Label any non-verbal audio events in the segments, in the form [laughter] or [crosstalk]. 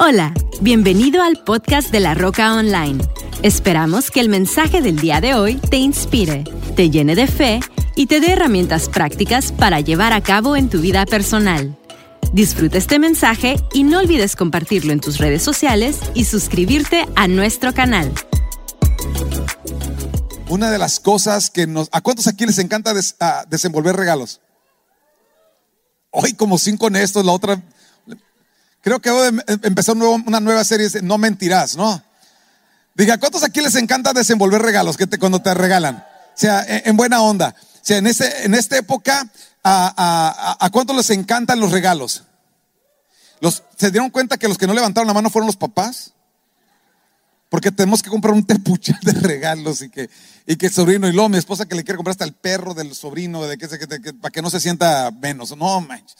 Hola, bienvenido al podcast de La Roca Online. Esperamos que el mensaje del día de hoy te inspire, te llene de fe y te dé herramientas prácticas para llevar a cabo en tu vida personal. Disfruta este mensaje y no olvides compartirlo en tus redes sociales y suscribirte a nuestro canal. Una de las cosas que nos... ¿A cuántos aquí les encanta des- desenvolver regalos? Hoy como cinco en estos, la otra... Creo que voy a empezar un nuevo- una nueva serie, No Mentirás, ¿no? Diga, ¿a cuántos aquí les encanta desenvolver regalos que te, cuando te regalan? O sea, en, en buena onda. O sea, en, este, en esta época, ¿a, a, a- cuántos les encantan los regalos? Los, ¿Se dieron cuenta que los que no levantaron la mano fueron los papás? Porque tenemos que comprar un tepuchal de regalos y que, y que el sobrino y luego mi esposa que le quiere comprar hasta el perro del sobrino de que, que- que- para que no se sienta menos. No manches.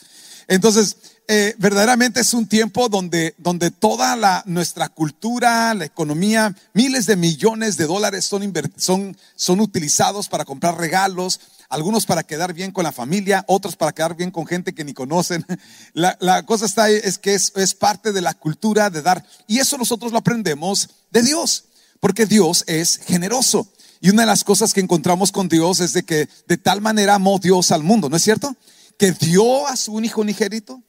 Entonces, eh, verdaderamente es un tiempo donde, donde toda la, nuestra cultura, la economía, miles de millones de dólares son, son, son utilizados para comprar regalos, algunos para quedar bien con la familia, otros para quedar bien con gente que ni conocen. [laughs] La, la cosa está es que es, es parte de la cultura de dar. Y eso nosotros lo aprendemos de Dios, porque Dios es generoso. Y una de las cosas que encontramos con Dios es de que de tal manera amó Dios al mundo, ¿no es cierto? Que dio a su hijo unigénito.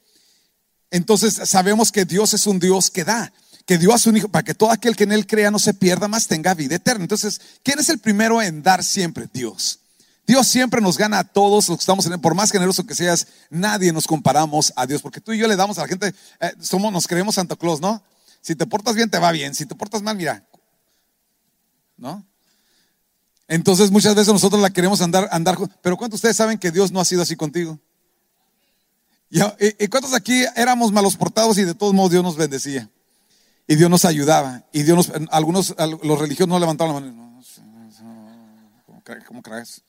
Entonces sabemos que Dios es un Dios que da, que dio a su hijo para que todo aquel que en él crea no se pierda, más tenga vida eterna. Entonces, ¿quién es el primero en dar siempre? Dios. Dios siempre nos gana a todos los que estamos en él, por más generoso que seas, nadie nos comparamos a Dios, porque tú y yo le damos a la gente, eh, somos, nos creemos Santa Claus, ¿no? Si te portas bien, te va bien, si te portas mal, mira, ¿no? Entonces muchas veces nosotros la queremos andar, andar, pero ¿cuántos de ustedes saben que Dios no ha sido así contigo? ¿Y, y- cuántos aquí éramos malos portados y de todos modos Dios nos bendecía? Y Dios nos ayudaba. Y Dios nos, algunos, al- los religiosos no levantaron la mano. No, ¿Cómo cre- ¿Cómo crees?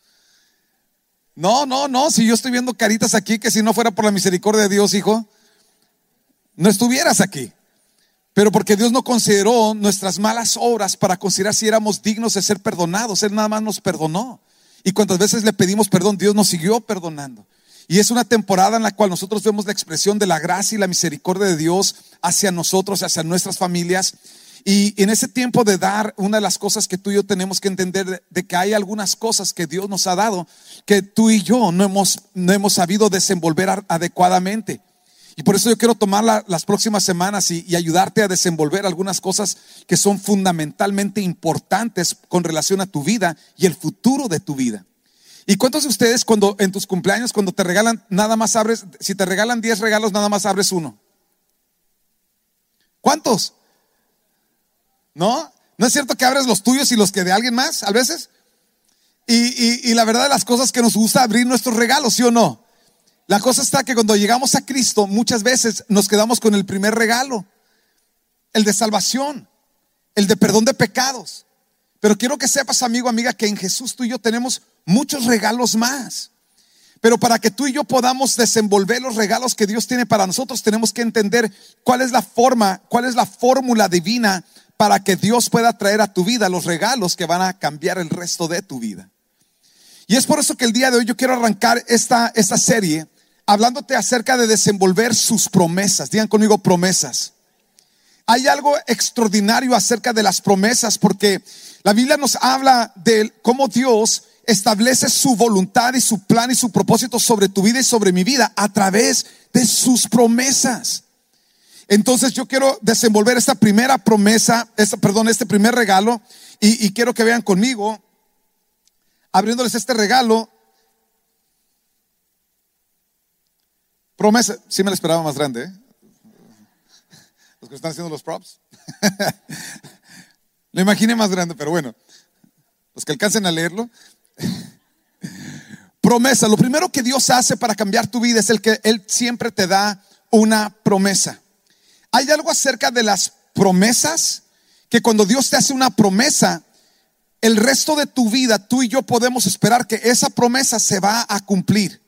No, no, no. Si yo estoy viendo caritas aquí, que si no fuera por la misericordia de Dios, hijo, no estuvieras aquí. Pero porque Dios no consideró nuestras malas obras para considerar si éramos dignos de ser perdonados. Él nada más nos perdonó. Y cuantas veces le pedimos perdón, Dios nos siguió perdonando. Y es una temporada en la cual nosotros vemos la expresión de la gracia y la misericordia de Dios hacia nosotros, hacia nuestras familias. Y en ese tiempo de dar, una de las cosas que tú y yo tenemos que entender de, que hay algunas cosas que Dios nos ha dado que tú y yo no hemos, no hemos sabido desenvolver adecuadamente. Y por eso yo quiero tomar la- las próximas semanas y ayudarte a desenvolver algunas cosas que son fundamentalmente importantes con relación a tu vida y el futuro de tu vida. ¿Y cuántos de ustedes cuando en tus cumpleaños, cuando te regalan, nada más abres, si te regalan 10 regalos, nada más abres uno? ¿Cuántos? ¿No? ¿No es cierto que abres los tuyos y los que de alguien más a veces? Y, y- y la verdad de las cosas que nos gusta abrir nuestros regalos, ¿sí o no? La cosa está que cuando llegamos a Cristo, muchas veces nos quedamos con el primer regalo, el de salvación, el de perdón de pecados. Pero quiero que sepas, amigo, amiga, que en Jesús tú y yo tenemos muchos regalos más. Pero para que tú y yo podamos desenvolver los regalos que Dios tiene para nosotros, tenemos que entender cuál es la forma, cuál es la fórmula divina para que Dios pueda traer a tu vida los regalos que van a cambiar el resto de tu vida. Y es por eso que el día de hoy yo quiero arrancar esta, esta serie hablándote acerca de desenvolver sus promesas. Digan conmigo promesas. Hay algo extraordinario acerca de las promesas porque la Biblia nos habla de cómo Dios establece su voluntad y su plan y su propósito sobre tu vida y sobre mi vida a través de sus promesas. Entonces yo quiero desenvolver esta primera promesa, perdón, este primer regalo y, y quiero que vean conmigo, abriéndoles este regalo. Promesa, sí me la esperaba más grande, ¿eh? Los que están haciendo los props. [laughs] Lo imaginé más grande, pero bueno, los que alcancen a leerlo. [laughs] Promesa, lo primero que Dios hace para cambiar tu vida es el que Él siempre te da una promesa. Hay algo acerca de las promesas que cuando Dios te hace una promesa, el resto de tu vida, tú y yo podemos esperar que esa promesa se va a cumplir.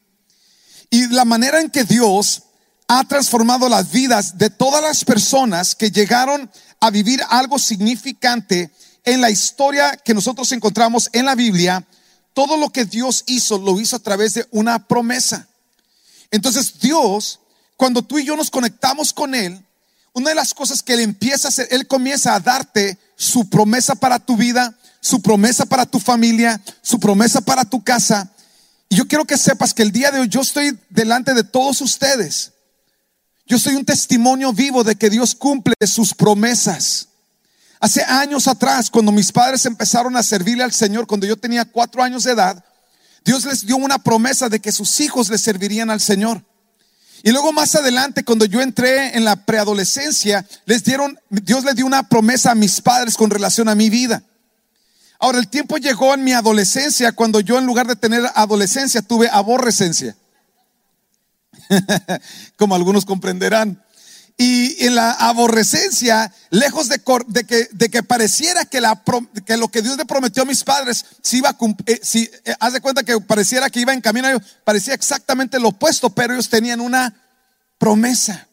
Y la manera en que Dios ha transformado las vidas de todas las personas que llegaron a vivir algo significante en la historia que nosotros encontramos en la Biblia, todo lo que Dios hizo lo hizo a través de una promesa. Entonces Dios, cuando tú y yo nos conectamos con Él, una de las cosas que Él empieza a hacer, Él comienza a darte su promesa para tu vida, su promesa para tu familia, su promesa para tu casa. Y yo quiero que sepas que el día de hoy yo estoy delante de todos ustedes. Yo soy un testimonio vivo de que Dios cumple sus promesas. Hace años atrás, cuando mis padres empezaron a servirle al Señor, cuando yo tenía cuatro años de edad, Dios les dio una promesa de que sus hijos le servirían al Señor. Y luego más adelante, cuando yo entré en la preadolescencia, les dieron, Dios les dio una promesa a mis padres con relación a mi vida. Ahora, el tiempo llegó en mi adolescencia cuando yo en lugar de tener adolescencia tuve aborrecencia. [laughs] Como algunos comprenderán. Y en la aborrecencia, lejos de, que, de que, pareciera que, la, que, lo que Dios le prometió a mis padres, si iba a eh, si, eh, haz de cuenta que pareciera que iba en camino, parecía exactamente lo opuesto, pero ellos tenían una promesa.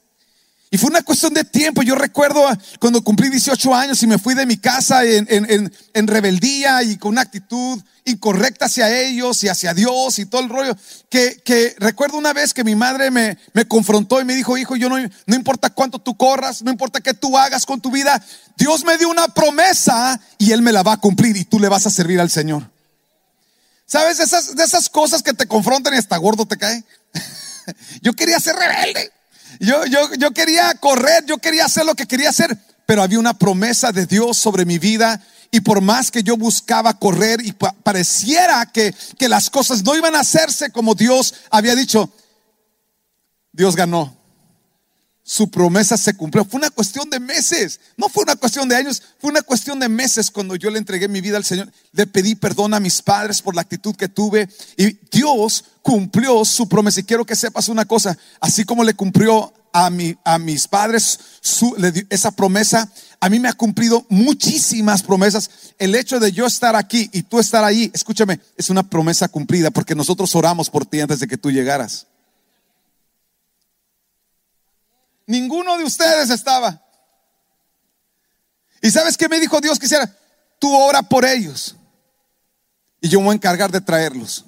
Y fue una cuestión de tiempo. Yo recuerdo cuando cumplí 18 años y me fui de mi casa en, rebeldía y con una actitud incorrecta hacia ellos y hacia Dios y todo el rollo. Que, recuerdo una vez que mi madre me, me, confrontó y me dijo, hijo, yo no, no importa cuánto tú corras, no importa qué tú hagas con tu vida, Dios me dio una promesa y Él me la va a cumplir y tú le vas a servir al Señor. ¿Sabes? Esas, de esas cosas que te confrontan y hasta gordo te cae. [laughs] yo quería ser rebelde. Yo, yo, yo quería correr, yo quería hacer lo que quería hacer, pero había una promesa de Dios sobre mi vida y por más que yo buscaba correr y pareciera que, que las cosas no iban a hacerse como Dios había dicho, Dios ganó su promesa se cumplió. Fue una cuestión de meses, no fue una cuestión de años, fue una cuestión de meses cuando yo le entregué mi vida al Señor. Le pedí perdón a mis padres por la actitud que tuve y Dios cumplió su promesa. Y quiero que sepas una cosa, así como le cumplió a, mi, a mis padres esa promesa, a mí me ha cumplido muchísimas promesas. El hecho de yo estar aquí y tú estar ahí, escúchame, es una promesa cumplida porque nosotros oramos por ti antes de que tú llegaras. Ninguno de ustedes estaba. ¿Y sabes qué me dijo Dios? Quisiera, tú ora por ellos. Y yo me voy a encargar de traerlos.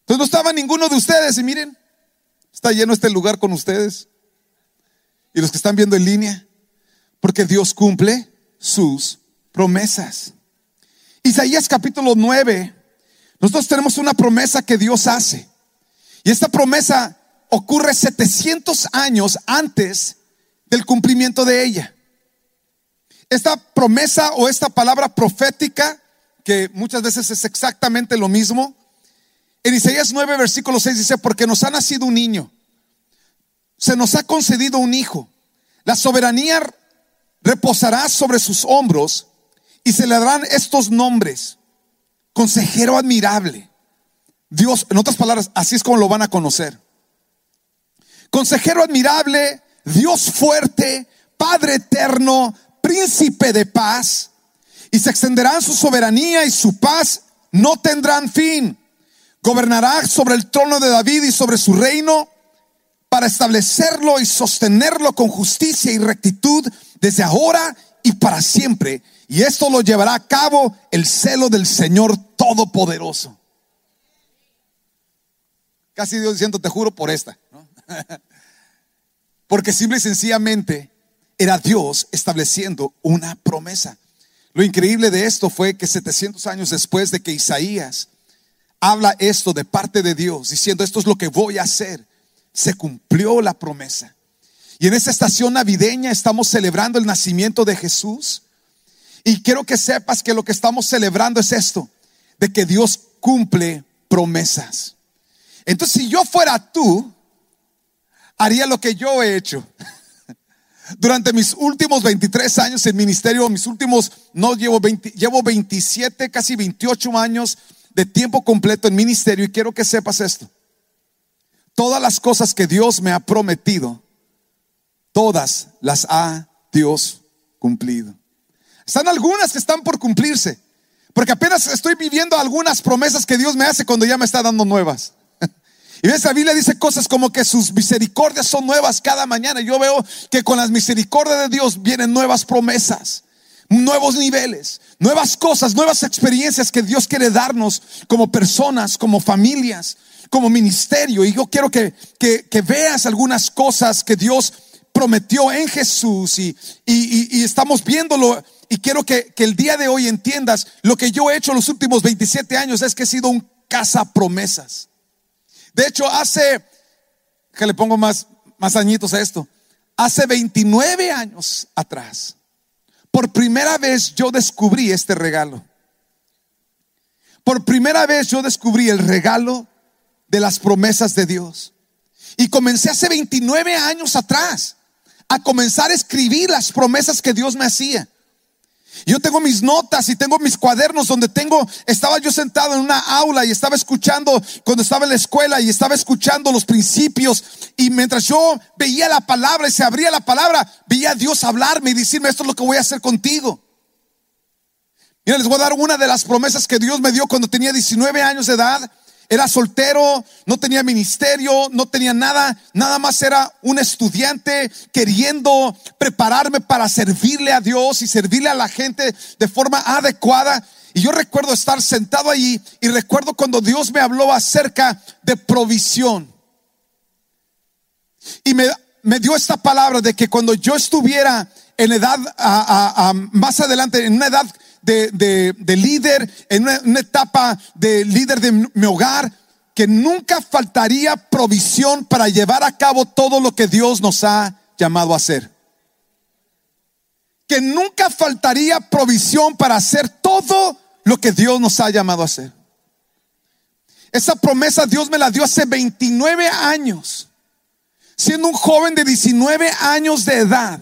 Entonces no estaba ninguno de ustedes. Y miren, está lleno este lugar con ustedes. Y los que están viendo en línea. Porque Dios cumple sus promesas. Isaías capítulo 9. Nosotros tenemos una promesa que Dios hace. Y esta promesa ocurre 700 años antes del cumplimiento de ella. Esta promesa o esta palabra profética, que muchas veces es exactamente lo mismo, en Isaías 9, versículo 6 dice, porque nos ha nacido un niño, se nos ha concedido un hijo, la soberanía reposará sobre sus hombros y se le darán estos nombres, consejero admirable, Dios, en otras palabras, así es como lo van a conocer consejero admirable, Dios fuerte, Padre eterno, príncipe de paz, y se extenderán su soberanía y su paz no tendrán fin. Gobernará sobre el trono de David y sobre su reino para establecerlo y sostenerlo con justicia y rectitud desde ahora y para siempre. Y esto lo llevará a cabo el celo del Señor Todopoderoso. Casi Dios diciendo, te juro por esta. [laughs] Porque simple y sencillamente era Dios estableciendo una promesa. Lo increíble de esto fue que 700 años después de que Isaías habla esto de parte de Dios, diciendo esto es lo que voy a hacer, se cumplió la promesa. Y en esta estación navideña estamos celebrando el nacimiento de Jesús. Y quiero que sepas que lo que estamos celebrando es esto, de que Dios cumple promesas. Entonces, si yo fuera tú, haría lo que yo he hecho. [laughs] Durante mis últimos 23 años en ministerio, mis últimos, no llevo 20, llevo 27, casi 28 años de tiempo completo en ministerio y quiero que sepas esto. Todas las cosas que Dios me ha prometido, todas las ha Dios cumplido. Están algunas que están por cumplirse, porque apenas estoy viviendo algunas promesas que Dios me hace cuando ya me está dando nuevas. Y ves, la Biblia dice cosas como que sus misericordias son nuevas cada mañana. Yo veo que con las misericordias de Dios vienen nuevas promesas, nuevos niveles, nuevas cosas, nuevas experiencias que Dios quiere darnos como personas, como familias, como ministerio. Y yo quiero que, que, veas algunas cosas que Dios prometió en Jesús y, y, estamos viéndolo. Y quiero que, que, el día de hoy entiendas lo que yo he hecho los últimos 27 años es que he sido un casa promesas. De hecho, hace, que le pongo más, más añitos a esto, hace 29 años atrás, por primera vez yo descubrí este regalo. Por primera vez yo descubrí el regalo de las promesas de Dios. Y comencé hace 29 años atrás a comenzar a escribir las promesas que Dios me hacía. Yo tengo mis notas y tengo mis cuadernos donde tengo, estaba yo sentado en una aula y estaba escuchando cuando estaba en la escuela y estaba escuchando los principios y mientras yo veía la palabra y se abría la palabra, veía a Dios hablarme y decirme esto es lo que voy a hacer contigo. Mira, les voy a dar una de las promesas que Dios me dio cuando tenía 19 años de edad. Era soltero, no tenía ministerio, no tenía nada, nada más era un estudiante queriendo prepararme para servirle a Dios y servirle a la gente de forma adecuada. Y yo recuerdo estar sentado allí y recuerdo cuando Dios me habló acerca de provisión. Y me, me dio esta palabra de que cuando yo estuviera en edad, más adelante, en una edad de, líder, en una, etapa de líder de mi hogar, que nunca faltaría provisión para llevar a cabo todo lo que Dios nos ha llamado a hacer. Que nunca faltaría provisión para hacer todo lo que Dios nos ha llamado a hacer. Esa promesa Dios me la dio hace 29 años, siendo un joven de 19 años de edad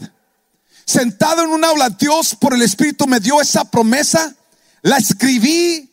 sentado en un aula, Dios por el Espíritu me dio esa promesa, la escribí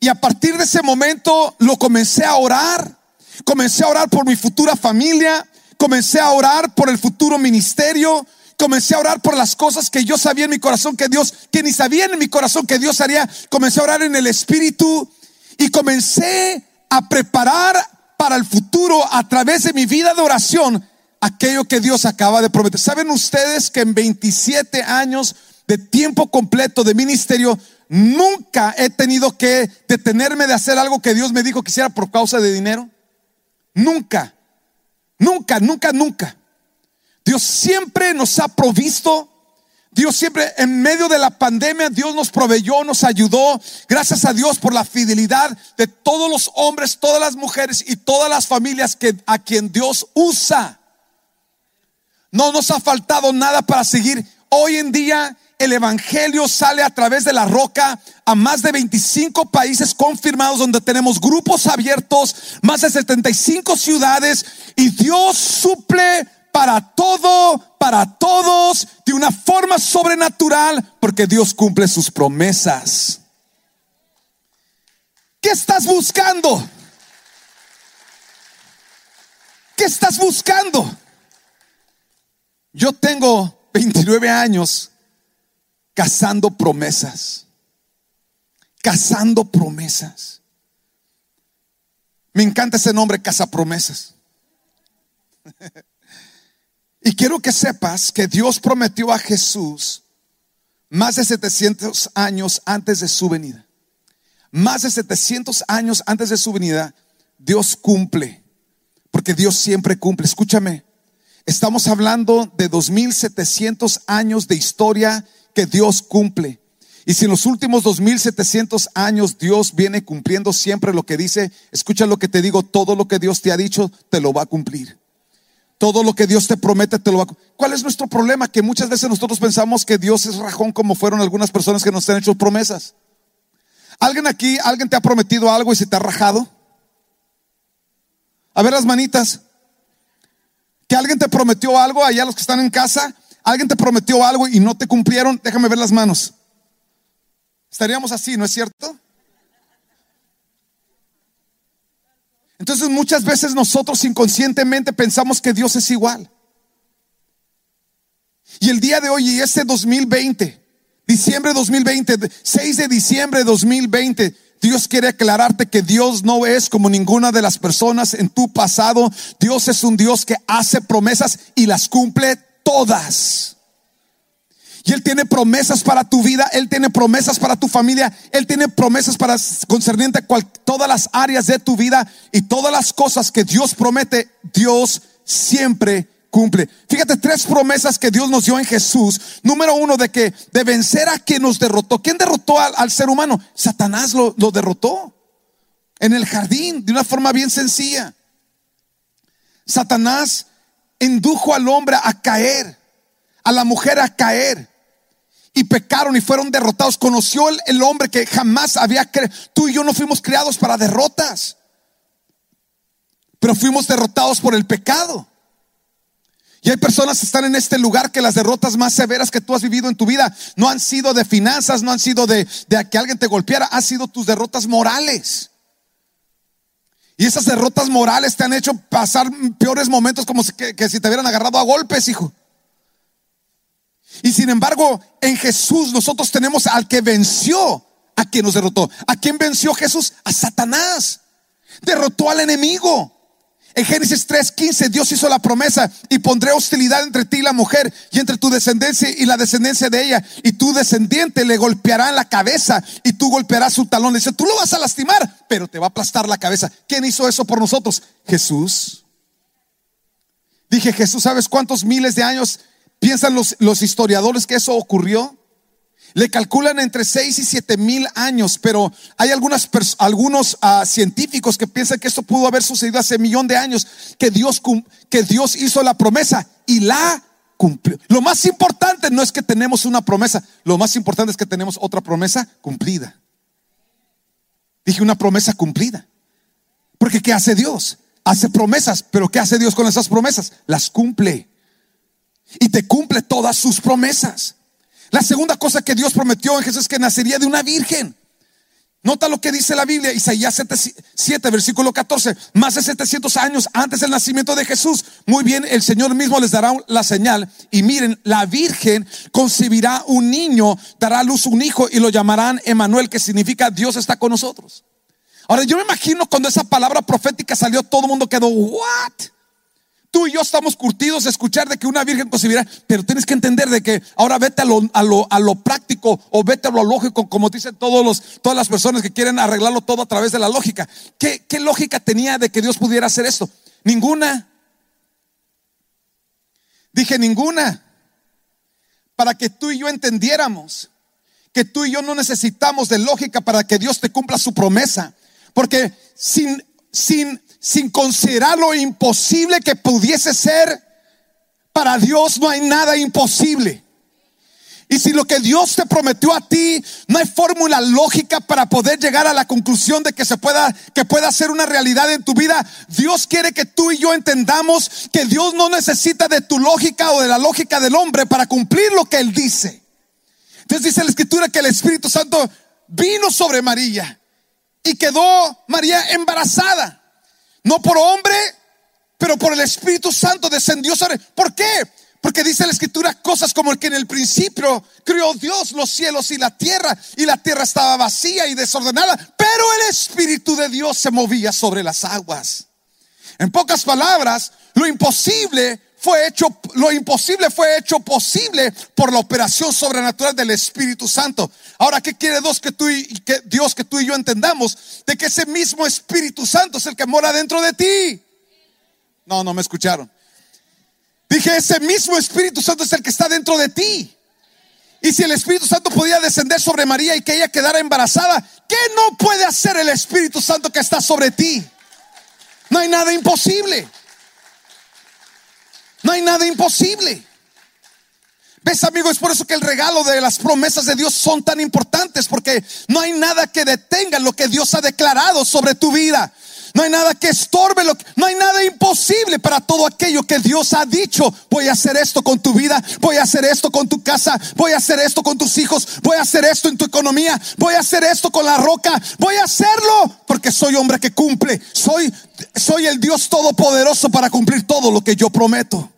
y a partir de ese momento lo comencé a orar. Comencé a orar por mi futura familia, comencé a orar por el futuro ministerio, comencé a orar por las cosas que yo sabía en mi corazón que Dios, que ni sabía en mi corazón que Dios haría. Comencé a orar en el Espíritu y comencé a preparar para el futuro a través de mi vida de oración aquello que Dios acaba de prometer. ¿Saben ustedes que en 27 años de tiempo completo de ministerio, nunca he tenido que detenerme de hacer algo que Dios me dijo que hiciera por causa de dinero? Nunca, nunca, nunca, nunca. Dios siempre nos ha provisto. Dios siempre, en medio de la pandemia, Dios nos proveyó, nos ayudó. Gracias a Dios por la fidelidad de todos los hombres, todas las mujeres y todas las familias que, a quien Dios usa. No nos ha faltado nada para seguir. Hoy en día el Evangelio sale a través de la roca a más de 25 países confirmados donde tenemos grupos abiertos, más de 75 ciudades y Dios suple para todo, para todos, de una forma sobrenatural, porque Dios cumple sus promesas. ¿Qué estás buscando? ¿Qué estás buscando? Yo tengo 29 años cazando promesas, cazando promesas. Me encanta ese nombre, promesas. [laughs] y quiero que sepas que Dios prometió a Jesús más de 700 años antes de su venida. Más de 700 años antes de su venida, Dios cumple. Porque Dios siempre cumple. Escúchame, Estamos hablando de 2700 años de historia que Dios cumple. Y si en los últimos 2700 años Dios viene cumpliendo siempre lo que dice, escucha lo que te digo, todo lo que Dios te ha dicho, te lo va a cumplir. Todo lo que Dios te promete, te lo va a cumplir. ¿Cuál es nuestro problema? Que muchas veces nosotros pensamos que Dios es rajón como fueron algunas personas que nos han hecho promesas. ¿Alguien aquí, alguien te ha prometido algo y se te ha rajado? A ver las manitas que alguien te prometió algo, allá los que están en casa, alguien te prometió algo y no te cumplieron, déjame ver las manos. Estaríamos así, ¿no es cierto? Entonces muchas veces nosotros inconscientemente pensamos que Dios es igual. Y el día de hoy y este 2020, diciembre 2020, 6 de diciembre de 2020, Dios quiere aclararte que Dios no es como ninguna de las personas en tu pasado. Dios es un Dios que hace promesas y las cumple todas. Y Él tiene promesas para tu vida, Él tiene promesas para tu familia, Él tiene promesas para concerniente a todas las áreas de tu vida y todas las cosas que Dios promete, Dios siempre cumple. Fíjate, tres promesas que Dios nos dio en Jesús. Número uno, de que de vencer a quien nos derrotó. ¿Quién derrotó al, ser humano? Satanás lo, lo derrotó en el jardín de una forma bien sencilla. Satanás indujo al hombre a caer, a la mujer a caer. Y pecaron y fueron derrotados. Conoció el, el hombre que jamás había creído. Tú y yo no fuimos creados para derrotas. Pero fuimos derrotados por el pecado. Y hay personas que están en este lugar que las derrotas más severas que tú has vivido en tu vida no han sido de finanzas, no han sido de, que alguien te golpeara, han sido tus derrotas morales. Y esas derrotas morales te han hecho pasar peores momentos como que si te hubieran agarrado a golpes, hijo. Y sin embargo, en Jesús nosotros tenemos al que venció, a quien nos derrotó. ¿A quién venció Jesús? A Satanás. Derrotó al enemigo. En Génesis 3:15 Dios hizo la promesa y pondré hostilidad entre ti y la mujer y entre tu descendencia y la descendencia de ella y tu descendiente le golpeará en la cabeza y tú golpearás su talón. Dice, tú lo vas a lastimar, pero te va a aplastar la cabeza. ¿Quién hizo eso por nosotros? Jesús. Dije, Jesús, ¿sabes cuántos miles de años piensan los, los historiadores que eso ocurrió? Le calculan entre 6 y 7 mil años, pero hay algunas, algunos uh, científicos que piensan que esto pudo haber sucedido hace un millón de años, que Dios, que Dios hizo la promesa y la cumplió. Lo más importante no es que tenemos una promesa, lo más importante es que tenemos otra promesa cumplida. Dije una promesa cumplida. Porque ¿qué hace Dios? Hace promesas, pero ¿qué hace Dios con esas promesas? Las cumple. Y te cumple todas sus promesas. La segunda cosa que Dios prometió en Jesús es que nacería de una virgen. Nota lo que dice la Biblia, Isaías 7, versículo 14. Más de 700 años antes del nacimiento de Jesús. Muy bien, el Señor mismo les dará la señal. Y miren, la Virgen concebirá un niño, dará a luz un hijo y lo llamarán Emanuel, que significa Dios está con nosotros. Ahora, yo me imagino cuando esa palabra profética salió, todo el mundo quedó, ¿what? Tú y yo estamos curtidos de escuchar de que una virgen concebirá, pero tienes que entender de que ahora vete a lo, a lo, a lo práctico o vete a lo lógico, como dicen todos los, todas las personas que quieren arreglarlo todo a través de la lógica. ¿Qué, ¿Qué lógica tenía de que Dios pudiera hacer esto? Ninguna. Dije ninguna. Para que tú y yo entendiéramos que tú y yo no necesitamos de lógica para que Dios te cumpla su promesa. Porque sin, sin sin considerar lo imposible que pudiese ser, para Dios no hay nada imposible. Y si lo que Dios te prometió a ti, no hay fórmula lógica para poder llegar a la conclusión de que se pueda, que pueda ser una realidad en tu vida, Dios quiere que tú y yo entendamos que Dios no necesita de tu lógica o de la lógica del hombre para cumplir lo que Él dice. Entonces dice la escritura que el Espíritu Santo vino sobre María y quedó María embarazada. No por hombre, pero por el Espíritu Santo descendió sobre. ¿Por qué? Porque dice la escritura cosas como el que en el principio creó Dios los cielos y la tierra y la tierra estaba vacía y desordenada, pero el Espíritu de Dios se movía sobre las aguas. En pocas palabras, lo imposible fue hecho, lo imposible fue hecho posible por la operación sobrenatural del Espíritu Santo. Ahora, ¿qué quiere Dios que tú y, que Dios que tú y yo entendamos? De que ese mismo Espíritu Santo es el que mora dentro de ti. No, no me escucharon. Dije, ese mismo Espíritu Santo es el que está dentro de ti. Y si el Espíritu Santo podía descender sobre María y que ella quedara embarazada, ¿qué no puede hacer el Espíritu Santo que está sobre ti? No hay nada imposible. No hay nada imposible. ¿Ves, amigo? Es por eso que el regalo de las promesas de Dios son tan importantes, porque no hay nada que detenga lo que Dios ha declarado sobre tu vida. No hay nada que estorbe, lo no hay nada imposible para todo aquello que Dios ha dicho. Voy a hacer esto con tu vida, voy a hacer esto con tu casa, voy a hacer esto con tus hijos, voy a hacer esto en tu economía, voy a hacer esto con la roca, voy a hacerlo porque soy hombre que cumple. Soy, soy el Dios todopoderoso para cumplir todo lo que yo prometo.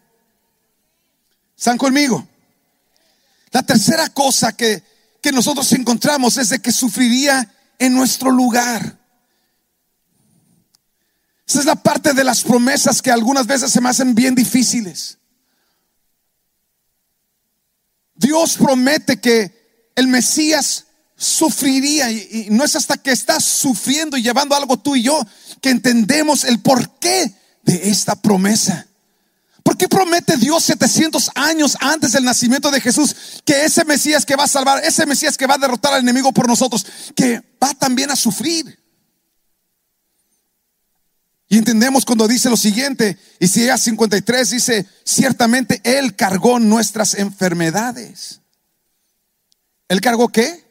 ¿Están conmigo? La tercera cosa que, que nosotros encontramos es de que sufriría en nuestro lugar. Esa es la parte de las promesas que algunas veces se me hacen bien difíciles. Dios promete que el Mesías sufriría y, no es hasta que estás sufriendo y llevando algo tú y yo que entendemos el porqué de esta promesa. ¿Por qué promete Dios 700 años antes del nacimiento de Jesús que ese Mesías que va a salvar, ese Mesías que va a derrotar al enemigo por nosotros, que va también a sufrir? Y entendemos cuando dice lo siguiente, Isaías 53 dice, ciertamente Él cargó nuestras enfermedades. ¿Él cargó qué?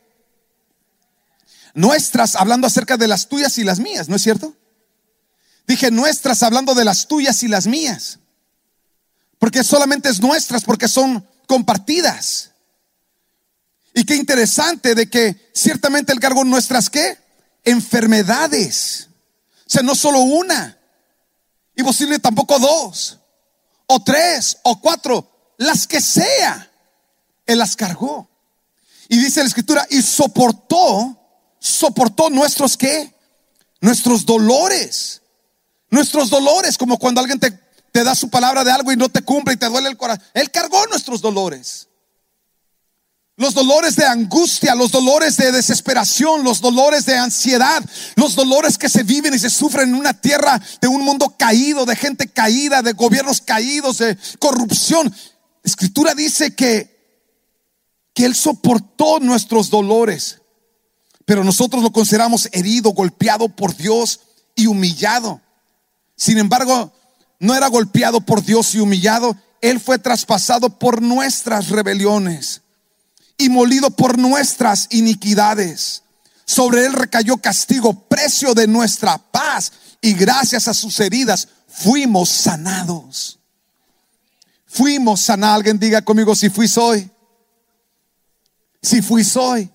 Nuestras, hablando acerca de las tuyas y las mías, ¿no es cierto? Dije nuestras, hablando de las tuyas y las mías. Porque solamente es nuestras, porque son compartidas. Y qué interesante de que ciertamente Él cargó nuestras qué? Enfermedades. O sea, no solo una, y posible tampoco dos, o tres, o cuatro, las que sea, Él las cargó. Y dice la escritura, y soportó, soportó nuestros qué? Nuestros dolores. Nuestros dolores, como cuando alguien te, te da su palabra de algo y no te cumple y te duele el corazón. Él cargó nuestros dolores. Los dolores de angustia, los dolores de desesperación, los dolores de ansiedad, los dolores que se viven y se sufren en una tierra de un mundo caído, de gente caída, de gobiernos caídos, de corrupción. escritura dice que, que Él soportó nuestros dolores, pero nosotros lo consideramos herido, golpeado por Dios y humillado. Sin embargo, no era golpeado por Dios y humillado, Él fue traspasado por nuestras rebeliones y molido por nuestras iniquidades. Sobre él recayó castigo, precio de nuestra paz, y gracias a sus heridas fuimos sanados. Fuimos sanados. Alguien diga conmigo si fui soy. Si fui soy.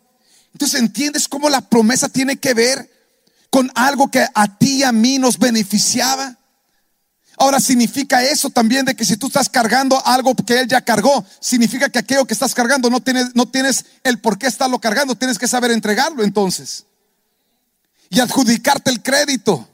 Entonces entiendes cómo la promesa tiene que ver con algo que a ti y a mí nos beneficiaba. Ahora significa eso también de que si tú estás cargando algo que Él ya cargó, significa que aquello que estás cargando no tienes, no tienes el por qué estarlo cargando, tienes que saber entregarlo entonces. Y adjudicarte el crédito.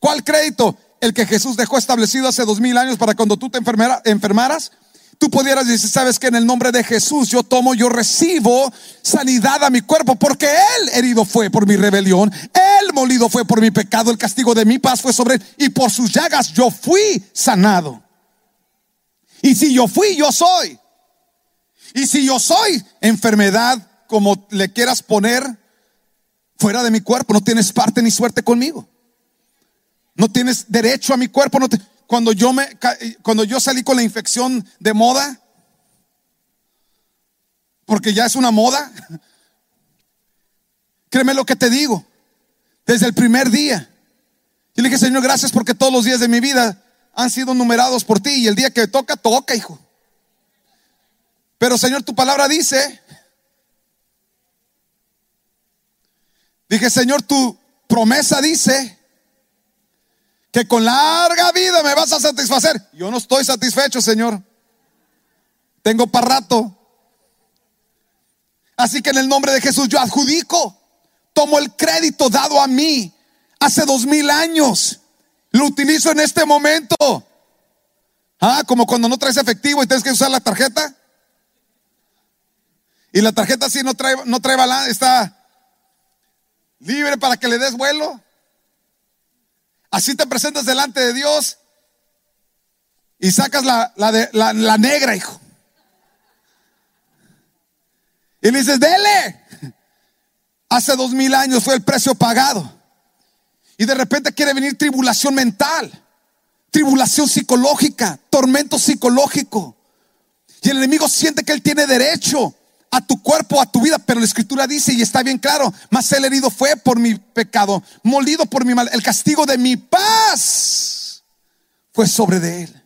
¿Cuál crédito? El que Jesús dejó establecido hace dos mil años para cuando tú te enfermaras tú pudieras decir, sabes que en el nombre de Jesús yo tomo, yo recibo sanidad a mi cuerpo, porque Él herido fue por mi rebelión, Él molido fue por mi pecado, el castigo de mi paz fue sobre Él, y por sus llagas yo fui sanado. Y si yo fui, yo soy. Y si yo soy enfermedad, como le quieras poner, fuera de mi cuerpo, no tienes parte ni suerte conmigo. No tienes derecho a mi cuerpo, no te, cuando yo me cuando yo salí con la infección de moda porque ya es una moda. [laughs] Créeme lo que te digo. Desde el primer día. Yo le dije, Señor, gracias porque todos los días de mi vida han sido numerados por ti y el día que toca, toca, hijo. Pero Señor, tu palabra dice, dije, Señor, tu promesa dice que con larga vida me vas a satisfacer. Yo no estoy satisfecho, Señor. Tengo para rato. Así que en el nombre de Jesús yo adjudico, tomo el crédito dado a mí hace dos mil años. Lo utilizo en este momento. Ah, como cuando no traes efectivo y tienes que usar la tarjeta. Y la tarjeta si no trae, no trae balance, está libre para que le des vuelo. Así te presentas delante de Dios y sacas la, la, negra, hijo. Y le dices, dele. Hace dos mil años fue el precio pagado. Y de repente quiere venir tribulación mental, tribulación psicológica, tormento psicológico. Y el enemigo siente que él tiene derecho a tu cuerpo, a tu vida, pero la escritura dice y está bien claro, mas el herido fue por mi pecado, molido por mi mal, el castigo de mi paz fue sobre de él.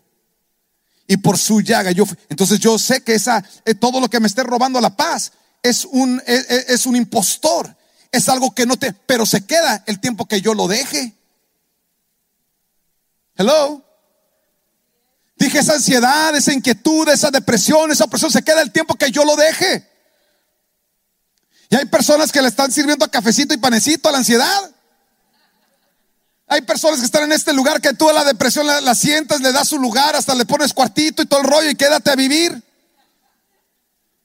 Y por su llaga yo entonces yo sé que esa eh, todo lo que me esté robando la paz es un es, es un impostor, es algo que no te pero se queda el tiempo que yo lo deje. Hello. Dije esa ansiedad, esa inquietud, esa depresión, esa opresión se queda el tiempo que yo lo deje. Y hay personas que le están sirviendo a cafecito y panecito a la ansiedad. Hay personas que están en este lugar que tú a la depresión la, sientas, le das su lugar, hasta le pones cuartito y todo el rollo y quédate a vivir.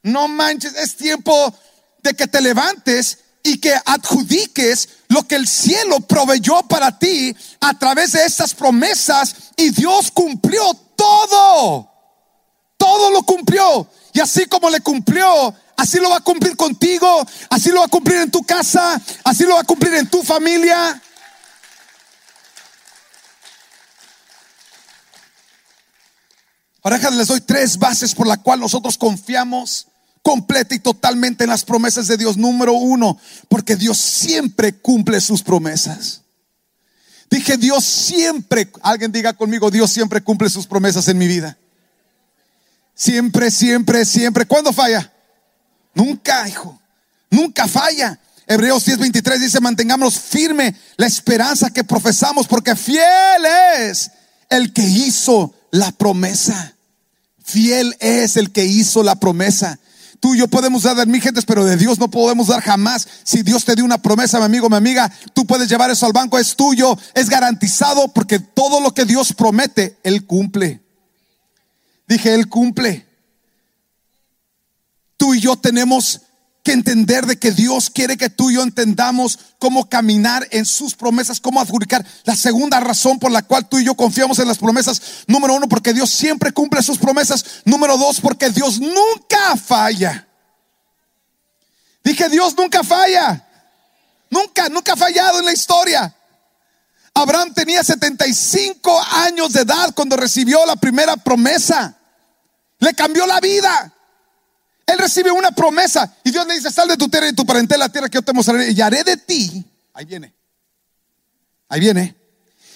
No manches, es tiempo de que te levantes y que adjudiques lo que el cielo proveyó para ti a través de estas promesas y Dios cumplió todo, todo lo cumplió. Y así como le cumplió, así lo va a cumplir contigo, así lo va a cumplir en tu casa, así lo va a cumplir en tu familia. Ahora les doy tres bases por las cuales nosotros confiamos completa y totalmente en las promesas de Dios. Número uno, porque Dios siempre cumple sus promesas. Dije, Dios siempre, alguien diga conmigo, Dios siempre cumple sus promesas en mi vida. Siempre, siempre, siempre. ¿Cuándo falla? Nunca, hijo. Nunca falla. Hebreos 10:23 dice, mantengamos firme la esperanza que profesamos, porque fiel es el que hizo la promesa. Fiel es el que hizo la promesa. Tú y yo podemos dar de mil gentes, pero de Dios no podemos dar jamás. Si Dios te dio una promesa, mi amigo, mi amiga, tú puedes llevar eso al banco, es tuyo, es garantizado, porque todo lo que Dios promete, Él cumple. Dije, Él cumple. Tú y yo tenemos que entender de que Dios quiere que tú y yo entendamos cómo caminar en sus promesas, cómo adjudicar. La segunda razón por la cual tú y yo confiamos en las promesas, número uno, porque Dios siempre cumple sus promesas. Número dos, porque Dios nunca falla. Dije, Dios nunca falla. Nunca, nunca ha fallado en la historia. Abraham tenía 75 años de edad cuando recibió la primera promesa. Le cambió la vida. Él recibe una promesa y Dios le dice, sal de tu tierra y tu parentela, la tierra que yo te mostraré y haré de ti, ahí viene, ahí viene,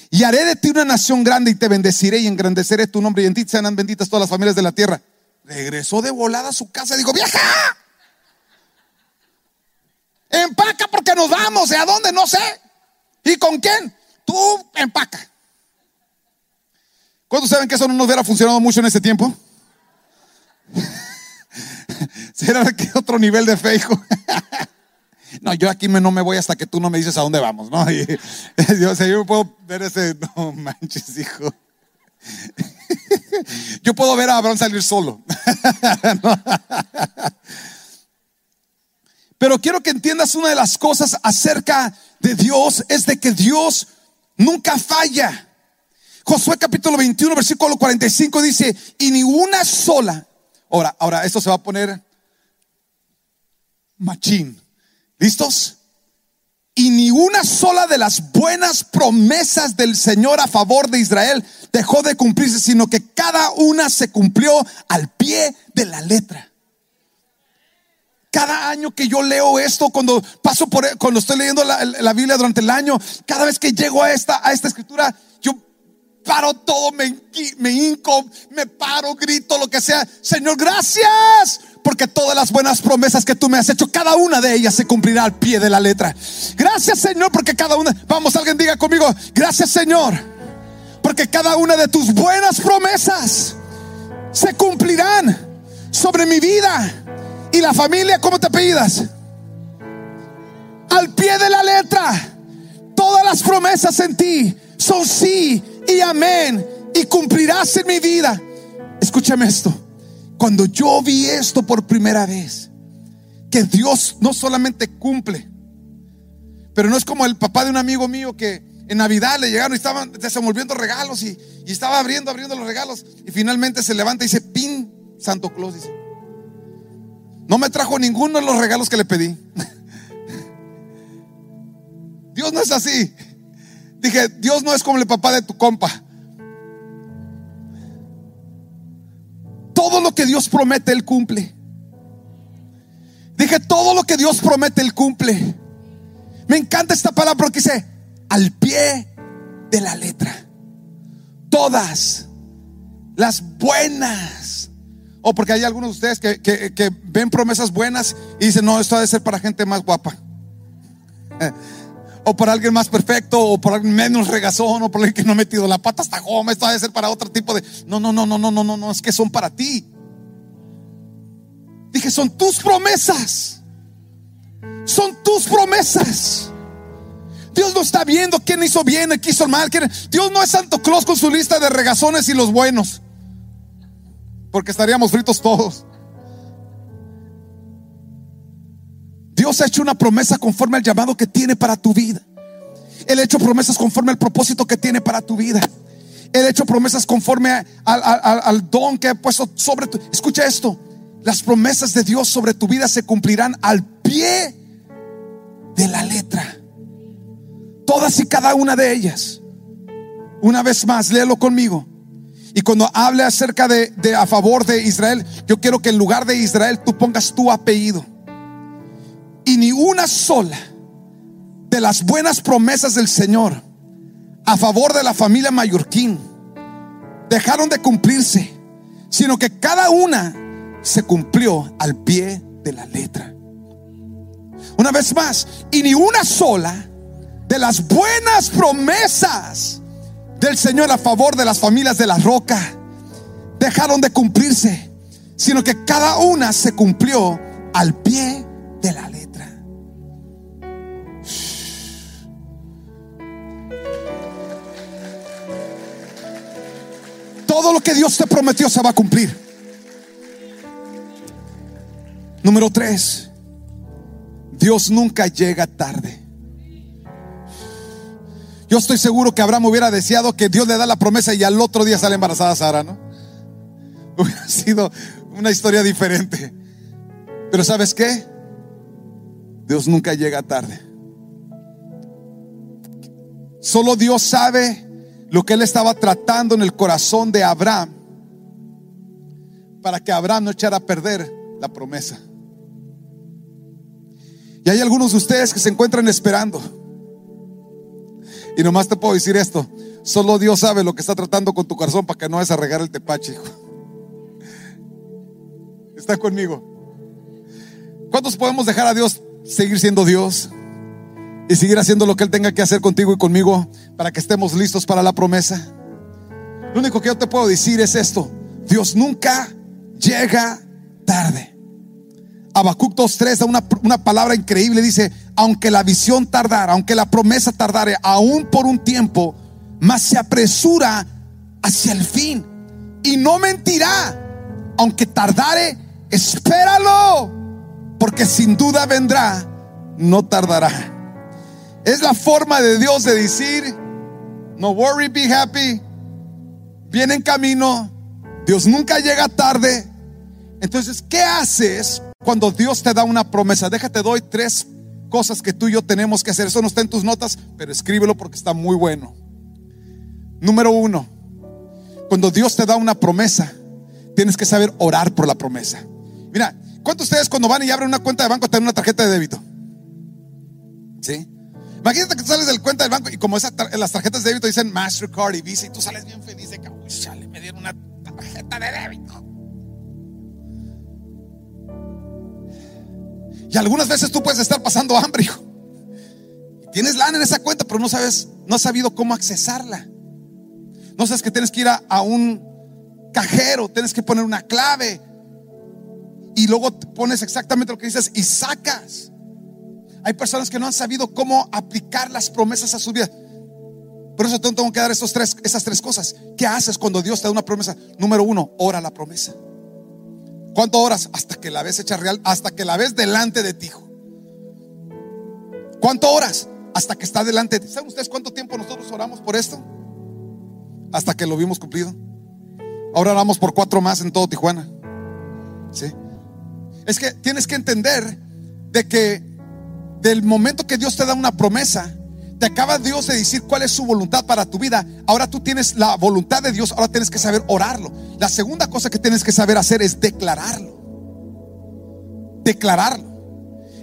y haré de ti una nación grande y te bendeciré y engrandeceré tu nombre y en ti sean benditas todas las familias de la tierra. Regresó de volada a su casa y dijo, vieja, empaca porque nos vamos, ¿y a dónde? No sé. ¿Y con quién? Tú empaca. ¿Cuántos saben que eso no nos hubiera funcionado mucho en ese tiempo? ¿Será que otro nivel de fe, hijo? [laughs] No, yo aquí no me voy hasta que tú no me dices a dónde vamos, ¿no? [laughs] yo, yo puedo ver ese, no manches, hijo. [laughs] Yo puedo ver a Abraham salir solo. Pero quiero que entiendas una de las cosas acerca de Dios, es de que Dios nunca falla. Josué capítulo 21, versículo 45 dice, y ni una sola. Ahora, ahora, esto se va a poner machín. ¿Listos? Y ni una sola de las buenas promesas del Señor a favor de Israel dejó de cumplirse, sino que cada una se cumplió al pie de la letra. Cada año que yo leo esto, cuando paso por, cuando estoy leyendo la, Biblia durante el año, cada vez que llego a esta, a esta escritura, yo paro todo, me, me hinco, me paro, grito, lo que sea. Señor, gracias porque todas las buenas promesas que tú me has hecho, cada una de ellas se cumplirá al pie de la letra. Gracias Señor, porque cada una, vamos, alguien diga conmigo, gracias Señor, porque cada una de tus buenas promesas se cumplirán sobre mi vida y la familia, ¿cómo te apellidas? Al pie de la letra, todas las promesas en ti son sí y amén y cumplirás en mi vida. Escúchame esto cuando yo vi esto por primera vez, que Dios no solamente cumple, pero no es como el papá de un amigo mío que en Navidad le llegaron y estaban desenvolviendo regalos y, estaba abriendo, abriendo los regalos y finalmente se levanta y dice, pin, Santo Claus, dice. No me trajo ninguno de los regalos que le pedí. [laughs] Dios no es así. Dije, Dios no es como el papá de tu compa. Todo lo que Dios promete, Él cumple. Dije, todo lo que Dios promete, Él cumple. Me encanta esta palabra porque dice, al pie de la letra. Todas las buenas. O porque hay algunos de ustedes que, que ven promesas buenas y dicen, no, esto ha de ser para gente más guapa o por alguien más perfecto, o por alguien menos regazón, o por alguien que no ha metido la pata hasta goma. Esto debe ser para otro tipo de. No, no, no, no, no, no, no, no, es que son para ti. Dije, son tus promesas. Son tus promesas. Dios no está viendo quién hizo bien, quién hizo mal. Dios no es Santo Claus con su lista de regazones y los buenos. Porque estaríamos fritos todos. Dios ha hecho una promesa conforme al llamado que tiene para tu vida. Él ha hecho promesas conforme al propósito que tiene para tu vida. Él ha hecho promesas conforme al, don que ha puesto sobre tu. Escucha esto. Las promesas de Dios sobre tu vida se cumplirán al pie de la letra. Todas y cada una de ellas. Una vez más, léelo conmigo. Y cuando hable acerca de, de, a favor de Israel, yo quiero que en lugar de Israel tú pongas tu apellido. Y ni una sola de las buenas promesas del Señor a favor de la familia Mallorquín dejaron de cumplirse, sino que cada una se cumplió al pie de la letra. Una vez más, y ni una sola de las buenas promesas del Señor a favor de las familias de la roca dejaron de cumplirse, sino que cada una se cumplió al pie Todo lo que Dios te prometió se va a cumplir. Número tres, Dios nunca llega tarde. Yo estoy seguro que Abraham hubiera deseado que Dios le da la promesa y al otro día sale embarazada Sara, ¿no? [laughs] Hubiera sido una historia diferente. Pero ¿sabes qué? Dios nunca llega tarde. Solo Dios sabe lo que él estaba tratando en el corazón de Abraham para que Abraham no echara a perder la promesa. Y hay algunos de ustedes que se encuentran esperando. Y nomás te puedo decir esto. Solo Dios sabe lo que está tratando con tu corazón para que no vayas a regar el tepache, hijo. Está conmigo. ¿Cuántos podemos dejar a Dios seguir siendo Dios? Y seguir haciendo lo que Él tenga que hacer contigo y conmigo para que estemos listos para la promesa. Lo único que yo te puedo decir es esto. Dios nunca llega tarde. Habacuc 2.3 da una, una, palabra increíble. Dice, aunque la visión tardara, aunque la promesa tardare, aún por un tiempo, más se apresura hacia el fin. Y no mentirá, aunque tardare, espéralo, porque sin duda vendrá, no tardará. Es la forma de Dios de decir, no worry, be happy, viene en camino, Dios nunca llega tarde. Entonces, ¿qué haces cuando Dios te da una promesa, déjate doy tres cosas que tú y yo tenemos que hacer. Eso no está en tus notas, pero escríbelo porque está muy bueno. Número uno, cuando Dios te da una promesa, tienes que saber orar por la promesa. Mira, ¿cuántos de ustedes cuando van y abren una cuenta de banco tienen una tarjeta de débito? ¿Sí? Imagínate que sales del cuenta del banco y como esas las tarjetas de débito dicen Mastercard y Visa y tú sales bien feliz de que, uy, me dieron una tarjeta de débito. Y algunas veces tú puedes estar pasando hambre, hijo. Tienes lana en esa cuenta, pero no sabes, no has sabido cómo accesarla. No sabes que tienes que ir a un cajero, tienes que poner una clave. Y luego pones exactamente lo que dices y sacas. Hay personas que no han sabido cómo aplicar las promesas a su vida. Por eso tengo que dar estos tres, esas tres cosas. ¿Qué haces cuando Dios te da una promesa? Número uno, ora la promesa. ¿Cuánto horas? Hasta que la ves hecha real, hasta que la ves delante de ti. ¿Cuánto horas? Hasta que está delante de ti. ¿Saben ustedes cuánto tiempo nosotros oramos por esto? Hasta que lo vimos cumplido. Ahora oramos por cuatro más en todo Tijuana. ¿Sí? Es que tienes que entender de que del momento que Dios te da una promesa, te acaba Dios de decir cuál es su voluntad para tu vida. Ahora tú tienes la voluntad de Dios, ahora tienes que saber orarlo. La segunda cosa que tienes que saber hacer es declararlo. Declararlo.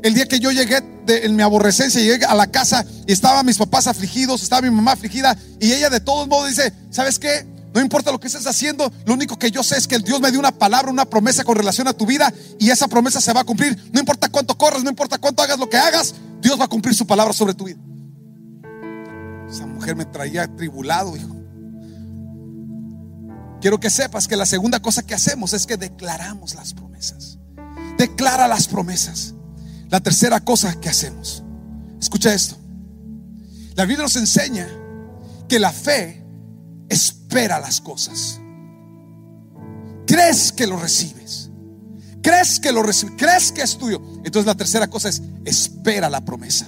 El día que yo llegué de, en mi aborrecencia, llegué a la casa y estaban mis papás afligidos, estaba mi mamá afligida y ella de todos modos dice, ¿sabes qué? No importa lo que estés haciendo, lo único que yo sé es que el Dios me dio una palabra, una promesa con relación a tu vida y esa promesa se va a cumplir. No importa cuánto corras, no importa cuánto hagas lo que hagas, Dios va a cumplir su palabra sobre tu vida. Esa mujer me traía tribulado, hijo. Quiero que sepas que la segunda cosa que hacemos es que declaramos las promesas. Declara las promesas. La tercera cosa que hacemos. Escucha esto. La Biblia nos enseña que la fe espera las cosas. Crees que lo recibes. Crees que lo recibes. Crees que es tuyo. Entonces la tercera cosa es espera la promesa.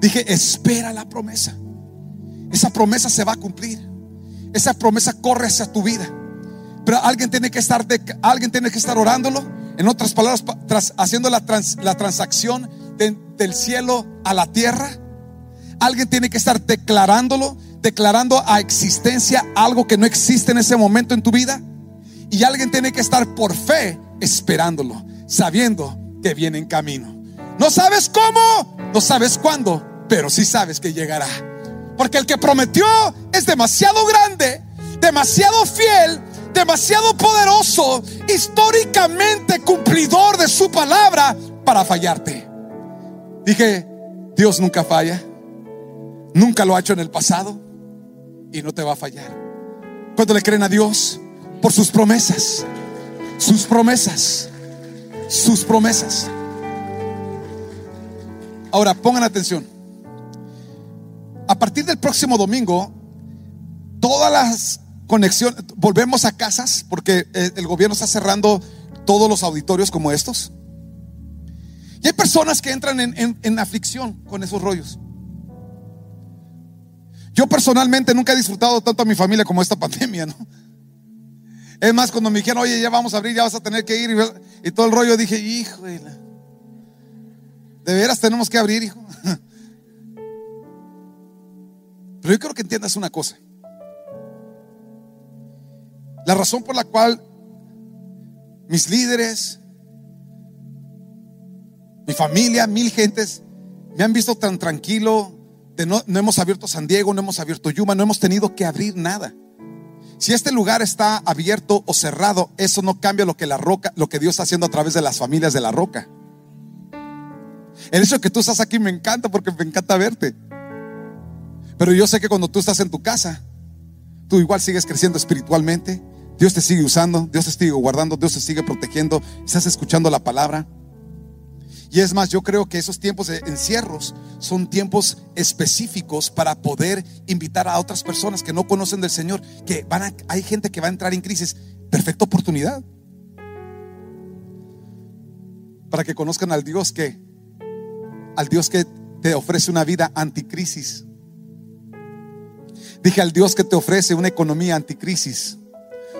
Dije, espera la promesa. Esa promesa se va a cumplir. esa promesa corre hacia tu vida. Pero alguien tiene que estar, alguien tiene que estar orándolo. En otras palabras, haciendo la, la transacción del cielo a la tierra. Alguien tiene que estar declarándolo, declarando a existencia algo que no existe en ese momento en tu vida. Y alguien tiene que estar por fe esperándolo, sabiendo que viene en camino. No sabes cómo, no sabes cuándo, pero sí sabes que llegará. Porque el que prometió es demasiado grande, demasiado fiel, demasiado poderoso, históricamente cumplidor de su palabra para fallarte. Dije, Dios nunca falla, nunca lo ha hecho en el pasado y no te va a fallar. Cuando le creen a Dios por sus promesas, sus promesas, sus promesas. Ahora pongan atención. A partir del próximo domingo, todas las conexiones, volvemos a casas porque eh, el gobierno está cerrando todos los auditorios como estos. Y hay personas que entran en, aflicción con esos rollos. Yo personalmente nunca he disfrutado tanto a mi familia como esta [laughs] pandemia, ¿no? Es más, cuando me dijeron, oye, ya vamos a abrir, ya vas a tener que ir y, todo el rollo, dije, hijo, de veras tenemos que abrir, hijo. [laughs] Pero yo quiero que entiendas una cosa. La razón por la cual mis líderes, mi familia, mil gentes me han visto tan tranquilo, no hemos abierto San Diego, no hemos abierto Yuma, no hemos tenido que abrir nada. Si este lugar está abierto o cerrado, eso no cambia lo que la roca, lo que Dios está haciendo a través de las familias de la roca. El hecho de que tú estás aquí me encanta porque me encanta verte. Pero yo sé que cuando tú estás en tu casa, tú igual sigues creciendo espiritualmente. Dios te sigue usando, Dios te sigue guardando, Dios te sigue protegiendo. Estás escuchando la palabra. Y es más, yo creo que esos tiempos de encierros son tiempos específicos para poder invitar a otras personas que no conocen del Señor, que van a, hay gente que va a entrar en crisis. Perfecta oportunidad. Para que conozcan al Dios que, al Dios que te ofrece una vida anticrisis. Dije al Dios que te ofrece una economía anticrisis,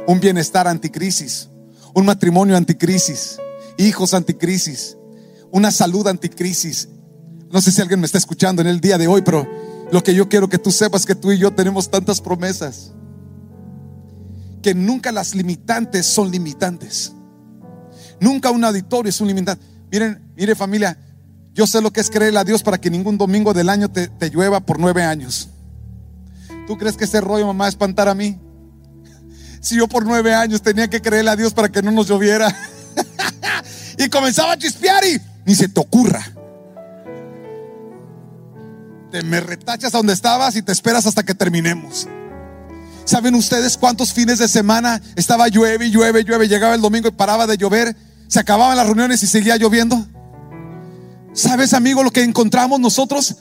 un bienestar anticrisis, un matrimonio anticrisis, hijos anticrisis, una salud anticrisis. No sé si alguien me está escuchando en el día de hoy, pero lo que yo quiero que tú sepas es que tú y yo tenemos tantas promesas que nunca las limitantes son limitantes. Nunca un auditorio es un limitante. Miren, mire familia, yo sé lo que es creerle a Dios para que ningún domingo del año te, te llueva por nueve años. ¿Tú crees que ese rollo mamá espantar a mí? [laughs] Si yo por nueve años tenía que creerle a Dios para que no nos lloviera. [laughs] y comenzaba a chispear y ni se te ocurra. Te me retachas a donde estabas y te esperas hasta que terminemos. ¿Saben ustedes cuántos fines de semana estaba llueve, llueve, llueve? Llegaba el domingo y paraba de llover. Se acababan las reuniones y seguía lloviendo. ¿Sabes, amigo, lo que encontramos nosotros?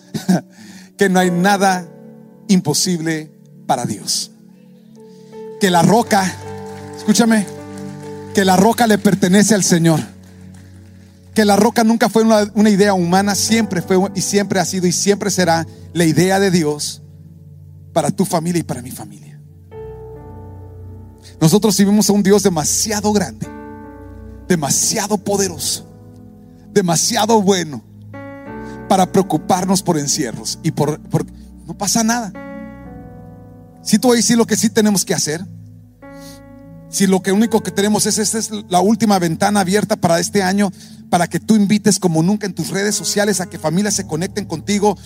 [laughs] que no hay nada imposible para Dios. Que la roca, escúchame, que la roca le pertenece al Señor. Que la roca nunca fue una, idea humana, siempre fue y siempre ha sido y siempre será la idea de Dios para tu familia y para mi familia. Nosotros vivimos a un Dios demasiado grande, demasiado poderoso, demasiado bueno para preocuparnos por encierros y por, por no pasa nada. Si tú tú decir lo que sí tenemos que hacer, si lo que único que tenemos es esta es la última ventana abierta para este año, para que tú invites como nunca en tus redes sociales a que familias se conecten contigo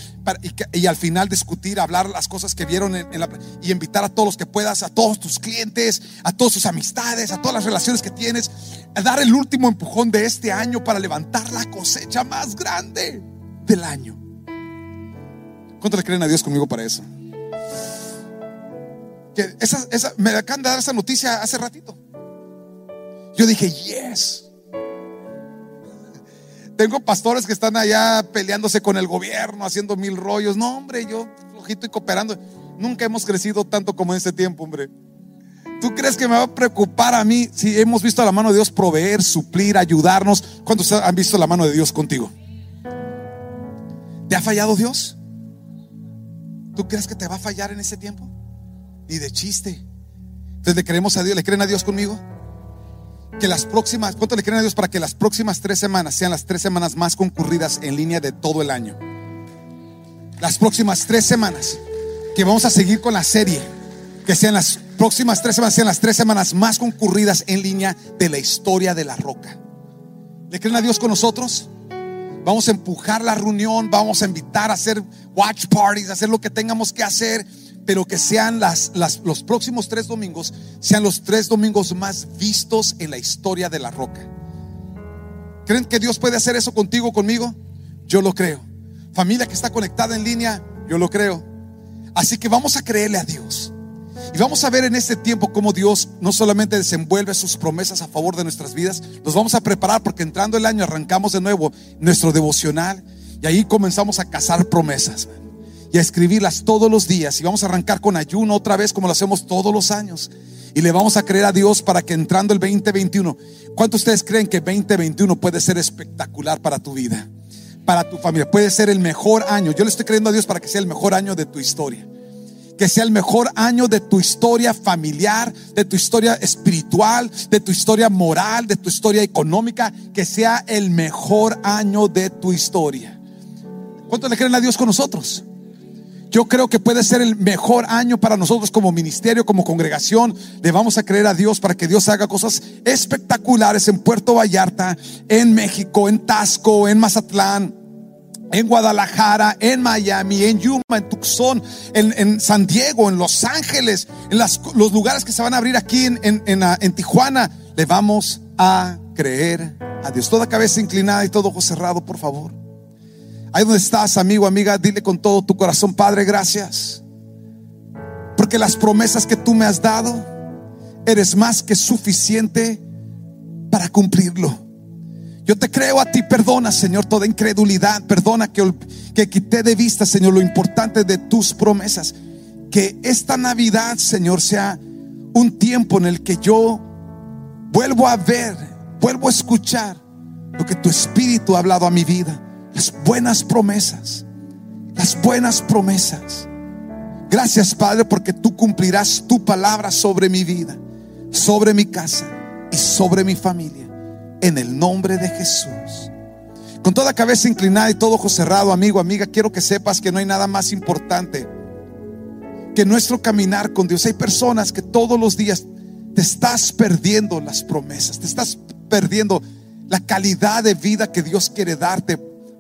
y, al final discutir, hablar las cosas que vieron en, la, y invitar a todos los que puedas, a todos tus clientes, a todas tus amistades, a todas las relaciones que tienes, a dar el último empujón de este año para levantar la cosecha más grande del año. ¿Cuánto le creen a Dios conmigo para eso? Que esa, esa, me acaban de dar esa noticia hace ratito. Yo dije, yes. Tengo pastores que están allá peleándose con el gobierno, haciendo mil rollos. No, hombre, yo flojito y cooperando. Nunca hemos crecido tanto como en ese tiempo, hombre. ¿Tú crees que me va a preocupar a mí si hemos visto a la mano de Dios proveer, suplir, ayudarnos? ¿Cuántos han visto la mano de Dios contigo? ¿Te ha fallado Dios? ¿Tú crees que te va a fallar en ese tiempo? Ni de chiste. Entonces le creemos a Dios, ¿le creen a Dios conmigo? Que las próximas, ¿cuánto le creen a Dios para que las próximas tres semanas sean las tres semanas más concurridas en línea de todo el año? Las próximas tres semanas, que vamos a seguir con la serie, que sean las próximas tres semanas, sean las tres semanas más concurridas en línea de la historia de la roca. ¿Le creen a Dios con nosotros? Vamos a empujar la reunión, vamos a invitar a hacer watch parties, a hacer lo que tengamos que hacer, pero que sean las, los próximos tres domingos, sean los tres domingos más vistos en la historia de la roca. ¿Creen que Dios puede hacer eso contigo, conmigo? Yo lo creo. Familia que está conectada en línea, yo lo creo. Así que vamos a creerle a Dios. Y vamos a ver en este tiempo cómo Dios no solamente desenvuelve sus promesas a favor de nuestras vidas, nos vamos a preparar porque entrando el año arrancamos de nuevo nuestro devocional y ahí comenzamos a cazar promesas y a escribirlas todos los días. Y vamos a arrancar con ayuno otra vez como lo hacemos todos los años. Y le vamos a creer a Dios para que entrando el 2021, ¿cuántos ustedes creen que 2021 puede ser espectacular para tu vida? Para tu familia, puede ser el mejor año. Yo le estoy creyendo a Dios para que sea el mejor año de tu historia que sea el mejor año de tu historia familiar, de tu historia espiritual, de tu historia moral, de tu historia económica, que sea el mejor año de tu historia. ¿Cuántos le creen a Dios con nosotros? Yo creo que puede ser el mejor año para nosotros como ministerio, como congregación. Le vamos a creer a Dios para que Dios haga cosas espectaculares en Puerto Vallarta, en México, en Tasco, en Mazatlán en Guadalajara, en Miami, en Yuma, en Tucson, en, San Diego, en Los Ángeles, en los lugares que se van a abrir aquí en, ah, en, Tijuana, le vamos a creer a Dios. Toda cabeza inclinada y todo ojo cerrado, por favor. Ahí donde estás, amigo, amiga, dile con todo tu corazón, Padre, gracias. Porque las promesas que tú me has dado, eres más que suficiente para cumplirlo. Yo te creo a ti, perdona, Señor, toda incredulidad. Perdona que, que quité de vista, Señor, lo importante de tus promesas. Que esta Navidad, Señor, sea un tiempo en el que yo vuelvo a ver, vuelvo a escuchar lo que tu Espíritu ha hablado a mi vida. Las buenas promesas, las buenas promesas. Gracias, Padre, porque tú cumplirás tu palabra sobre mi vida, sobre mi casa y sobre mi familia en el nombre de Jesús. Con toda cabeza inclinada y todo ojo cerrado, amigo, amiga, quiero que sepas que no hay nada más importante que nuestro caminar con Dios. Hay personas que todos los días te estás perdiendo las promesas, te estás perdiendo la calidad de vida que Dios quiere darte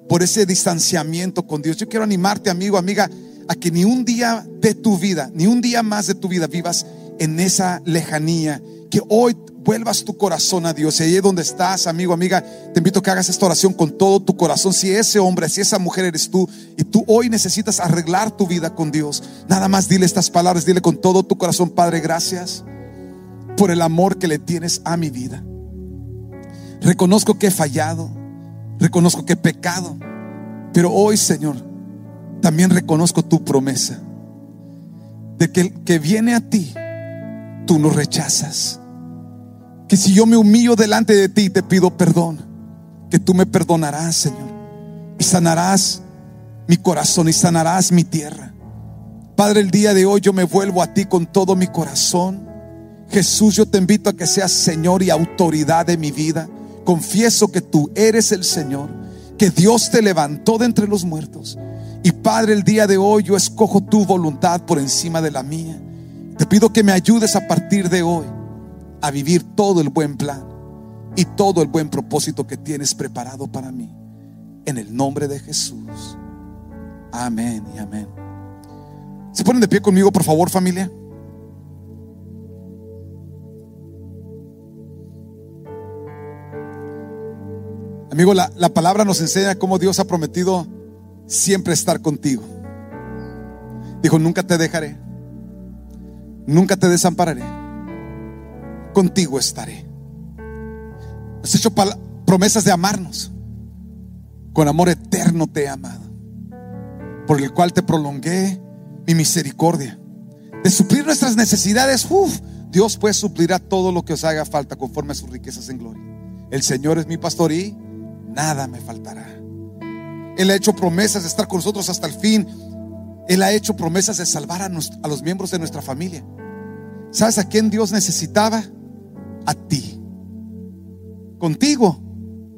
por ese distanciamiento con Dios. Yo quiero animarte, amigo, amiga, a que ni un día de tu vida, ni un día más de tu vida vivas en esa lejanía, que hoy vuelvas tu corazón a Dios. Y ahí donde estás, amigo, amiga, te invito a que hagas esta oración con todo tu corazón. Si ese hombre, si esa mujer eres tú y tú hoy necesitas arreglar tu vida con Dios, nada más dile estas palabras, dile con todo tu corazón, Padre, gracias por el amor que le tienes a mi vida. Reconozco que he fallado, reconozco que he pecado, pero hoy, Señor, también reconozco tu promesa de que el que viene a ti, tú no rechazas que si yo me humillo delante de ti te pido perdón, que tú me perdonarás, Señor, y sanarás mi corazón y sanarás mi tierra. Padre, el día de hoy yo me vuelvo a ti con todo mi corazón. Jesús, yo te invito a que seas Señor y autoridad de mi vida. Confieso que tú eres el Señor, que Dios te levantó de entre los muertos. Y Padre, el día de hoy yo escojo tu voluntad por encima de la mía. Te pido que me ayudes a partir de hoy a vivir todo el buen plan y todo el buen propósito que tienes preparado para mí. En el nombre de Jesús. Amén y amén. ¿Se ponen de pie conmigo, por favor, familia? Amigo, la, la, palabra nos enseña cómo Dios ha prometido siempre estar contigo. Dijo, nunca te dejaré, nunca te desampararé contigo estaré. Has hecho promesas de amarnos. Con amor eterno te he amado. Por el cual te prolongué mi misericordia. De suplir nuestras necesidades, Dios pues suplirá todo lo que os haga falta conforme a sus riquezas en gloria. El Señor es mi pastor y nada me faltará. Él ha hecho promesas de estar con nosotros hasta el fin. Él ha hecho promesas de salvar a, los miembros de nuestra familia. ¿Sabes a quién Dios necesitaba? A ti. Contigo,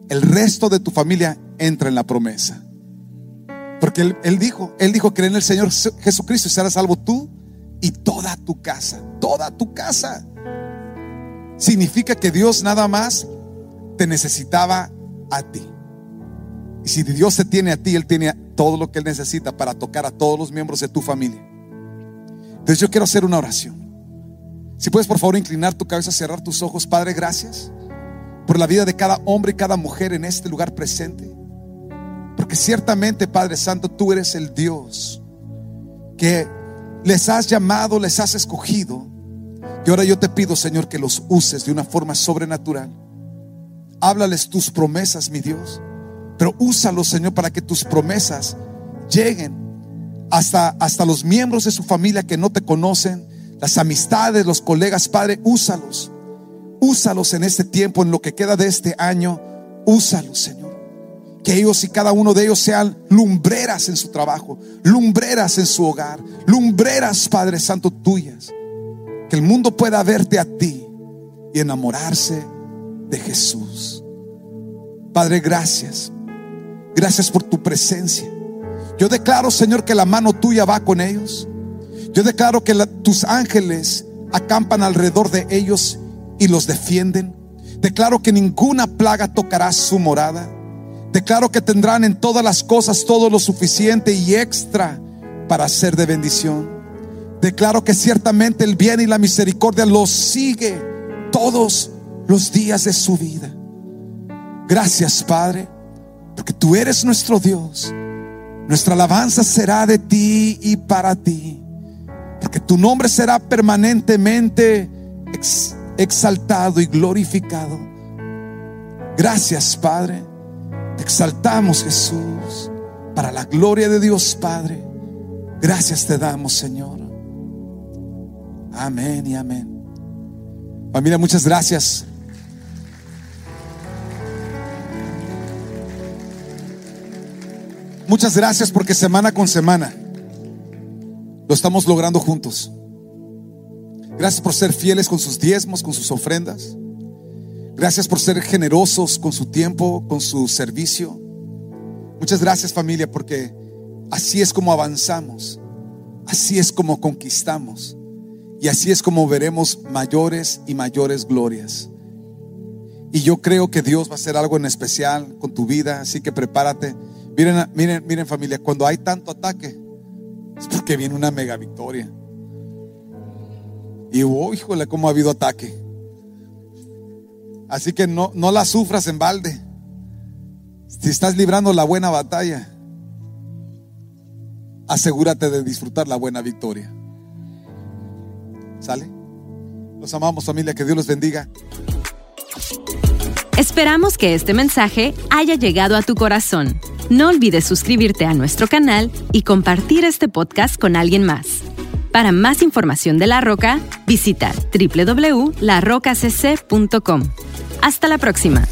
el resto de tu familia entra en la promesa. Porque él, él dijo, Él dijo, cree en el Señor Jesucristo y serás salvo tú y toda tu casa, toda tu casa. Significa que Dios nada más te necesitaba a ti. Y si Dios te tiene a ti, Él tiene todo lo que Él necesita para tocar a todos los miembros de tu familia. Entonces yo quiero hacer una oración. Si puedes por favor inclinar tu cabeza, cerrar tus ojos. Padre, gracias por la vida de cada hombre y cada mujer en este lugar presente. Porque ciertamente, Padre Santo, tú eres el Dios que les has llamado, les has escogido. Y ahora yo te pido, Señor, que los uses de una forma sobrenatural. Háblales tus promesas, mi Dios. Pero úsalos, Señor, para que tus promesas lleguen hasta, hasta los miembros de su familia que no te conocen, las amistades, los colegas, Padre, úsalos. Úsalos en este tiempo, en lo que queda de este año. Úsalos, Señor. Que ellos y cada uno de ellos sean lumbreras en su trabajo, lumbreras en su hogar, lumbreras, Padre Santo, tuyas. Que el mundo pueda verte a ti y enamorarse de Jesús. Padre, gracias. Gracias por tu presencia. Yo declaro, Señor, que la mano tuya va con ellos. Yo declaro que tus ángeles acampan alrededor de ellos y los defienden. Declaro que ninguna plaga tocará su morada. Declaro que tendrán en todas las cosas todo lo suficiente y extra para ser de bendición. Declaro que ciertamente el bien y la misericordia los sigue todos los días de su vida. Gracias, Padre, porque tú eres nuestro Dios. Nuestra alabanza será de ti y para ti, porque tu nombre será permanentemente exaltado y glorificado. Gracias, Padre. Te exaltamos, Jesús, para la gloria de Dios, Padre. Gracias te damos, Señor. Amén y amén. Familia, muchas gracias. Muchas gracias porque semana con semana lo estamos logrando juntos. Gracias por ser fieles con sus diezmos, con sus ofrendas. Gracias por ser generosos con su tiempo, con su servicio. Muchas gracias familia porque así es como avanzamos. Así es como conquistamos. Y así es como veremos mayores y mayores glorias. Y yo creo que Dios va a hacer algo en especial con tu vida, así que prepárate. Miren, miren, miren familia, cuando hay tanto ataque, es porque viene una mega victoria. Y oh, híjole, cómo ha habido ataque. Así que no, no la sufras en balde. Si estás librando la buena batalla, asegúrate de disfrutar la buena victoria. ¿Sale? Los amamos familia, que Dios los bendiga. Esperamos que este mensaje haya llegado a tu corazón. No olvides suscribirte a nuestro canal y compartir este podcast con alguien más. Para más información de La Roca, visita www.larocacc.com. Hasta la próxima.